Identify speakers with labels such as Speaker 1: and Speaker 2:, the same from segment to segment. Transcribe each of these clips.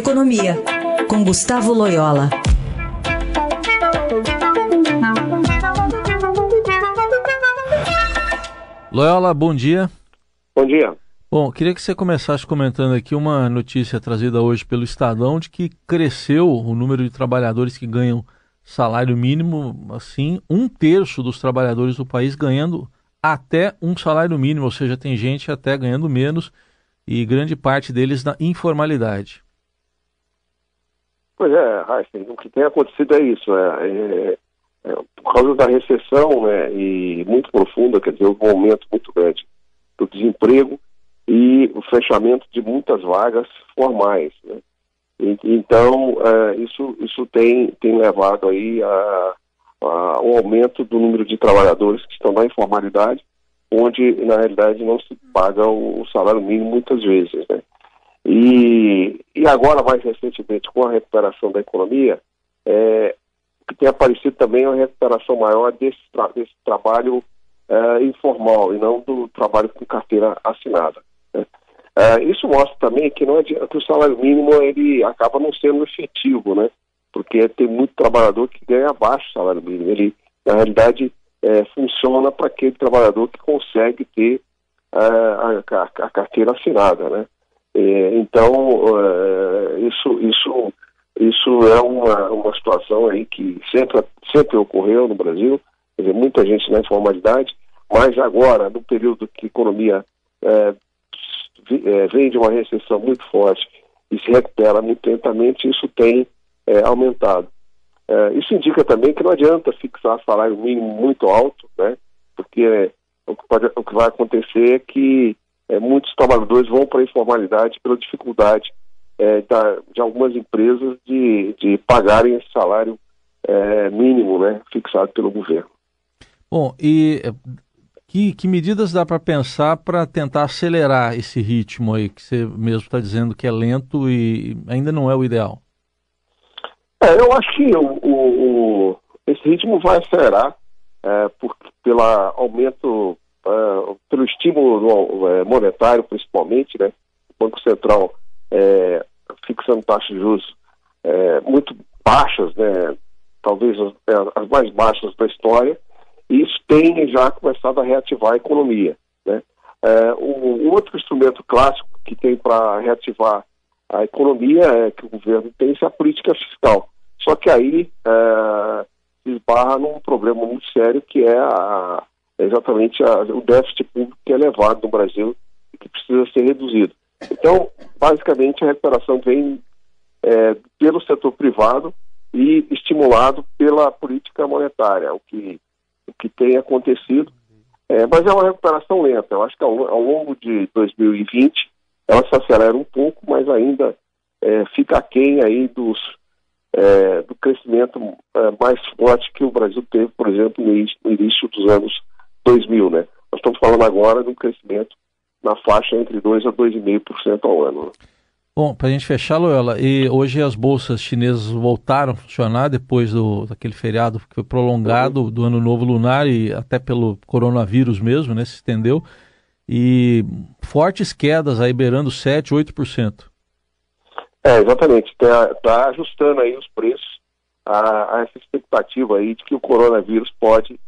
Speaker 1: Economia, com Gustavo Loyola.
Speaker 2: Loyola, bom dia.
Speaker 3: Bom dia.
Speaker 2: Bom, queria que você começasse comentando aqui uma notícia trazida hoje pelo Estadão de que cresceu o número de trabalhadores que ganham salário mínimo, assim, um terço dos trabalhadores do país ganhando até um salário mínimo, ou seja, tem gente até ganhando menos e grande parte deles na informalidade.
Speaker 3: Pois é, Heisen, o que tem acontecido é isso, é, é, é, por causa da recessão né, e muito profunda, quer dizer, um aumento muito grande do desemprego e o fechamento de muitas vagas formais. Né? E, então, é, isso, isso tem, tem levado aí a, a, um aumento do número de trabalhadores que estão na informalidade, onde, na realidade, não se paga o, o salário mínimo muitas vezes. Né? E, e agora, mais recentemente, com a recuperação da economia, é, que tem aparecido também uma recuperação maior desse, tra desse trabalho é, informal e não do trabalho com carteira assinada. Né? É, isso mostra também que, não é, que o salário mínimo ele acaba não sendo efetivo, né? Porque tem muito trabalhador que ganha abaixo do salário mínimo. Ele, na realidade, é, funciona para aquele trabalhador que consegue ter é, a, a, a, carteira assinada, né? Então, é, isso, isso, isso é uma, uma situação aí que sempre, sempre ocorreu no Brasil, quer dizer, muita gente na informalidade, mas agora, no período que a economia é, é, vem de uma recessão muito forte e se recupera muito lentamente, isso tem é, aumentado. É, isso indica também que não adianta fixar salário mínimo muito alto, né? Porque o que, pode, o que vai acontecer é que muitos trabalhadores vão para a informalidade pela dificuldade é, da, de algumas empresas de, de pagarem esse salário é, mínimo, né? Fixado pelo governo.
Speaker 2: Bom, e que, que medidas dá para pensar para tentar acelerar esse ritmo aí, que você mesmo está dizendo que é lento e ainda não é o ideal?
Speaker 3: É, eu acho que o, o, esse ritmo vai acelerar é, por, pelo aumento, é, pelo estímulo é, monetário, principalmente, né? O Banco Central é, fixando taxas de juros é, muito baixas, né? Talvez as, as mais baixas da história, isso tem já começado a reativar a economia. Né? É, o, outro instrumento clássico que tem para reativar a economia é que o governo tem é a política fiscal. Só que aí é, esbarra num problema muito sério que é a, exatamente a, o déficit público que é elevado no Brasil e que precisa ser reduzido. Então, basicamente, a recuperação vem é, pelo setor privado e estimulado pela política monetária, o que o que tem acontecido. É, mas é uma recuperação lenta. Eu acho que ao, ao, longo de 2020 ela se acelera um pouco, mas ainda é, fica aquém aí dos, é, do crescimento é, mais forte que o Brasil teve, por exemplo, no início dos anos 2000. Né? Nós estamos falando agora de um crescimento na faixa entre 2% a 2,5% ao ano. Né?
Speaker 2: Bom, para a gente fechar, Loyola, e hoje as bolsas chinesas voltaram a funcionar depois do, daquele feriado que foi prolongado uhum. do Ano Novo Lunar e até pelo coronavírus mesmo, né, se estendeu, e fortes quedas aí beirando 7%, 8%.
Speaker 3: É, exatamente, está tá ajustando aí os preços a, a, essa expectativa aí de que o coronavírus pode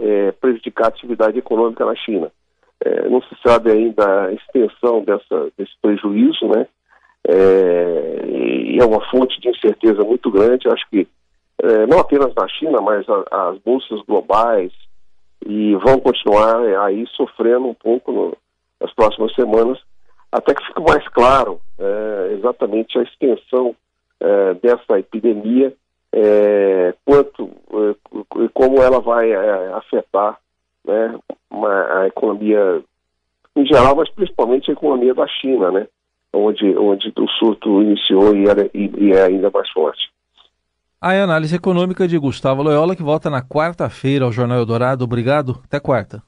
Speaker 3: é, prejudicar a atividade econômica na China. É, não se sabe ainda a extensão dessa, desse prejuízo, né? é, e é uma fonte de incerteza muito grande. Acho que é, não apenas na China, mas a, as bolsas globais e vão continuar aí sofrendo um pouco no, nas próximas semanas, até que fique mais claro é, exatamente a extensão é, dessa epidemia, é, quanto e como ela vai afetar né, uma, a economia em geral, mas principalmente a economia da China, né? onde, onde o surto iniciou e, era, e, e é ainda mais forte.
Speaker 2: A análise econômica de Gustavo Loyola, que volta na quarta-feira ao Jornal Eldorado. Obrigado. Até quarta.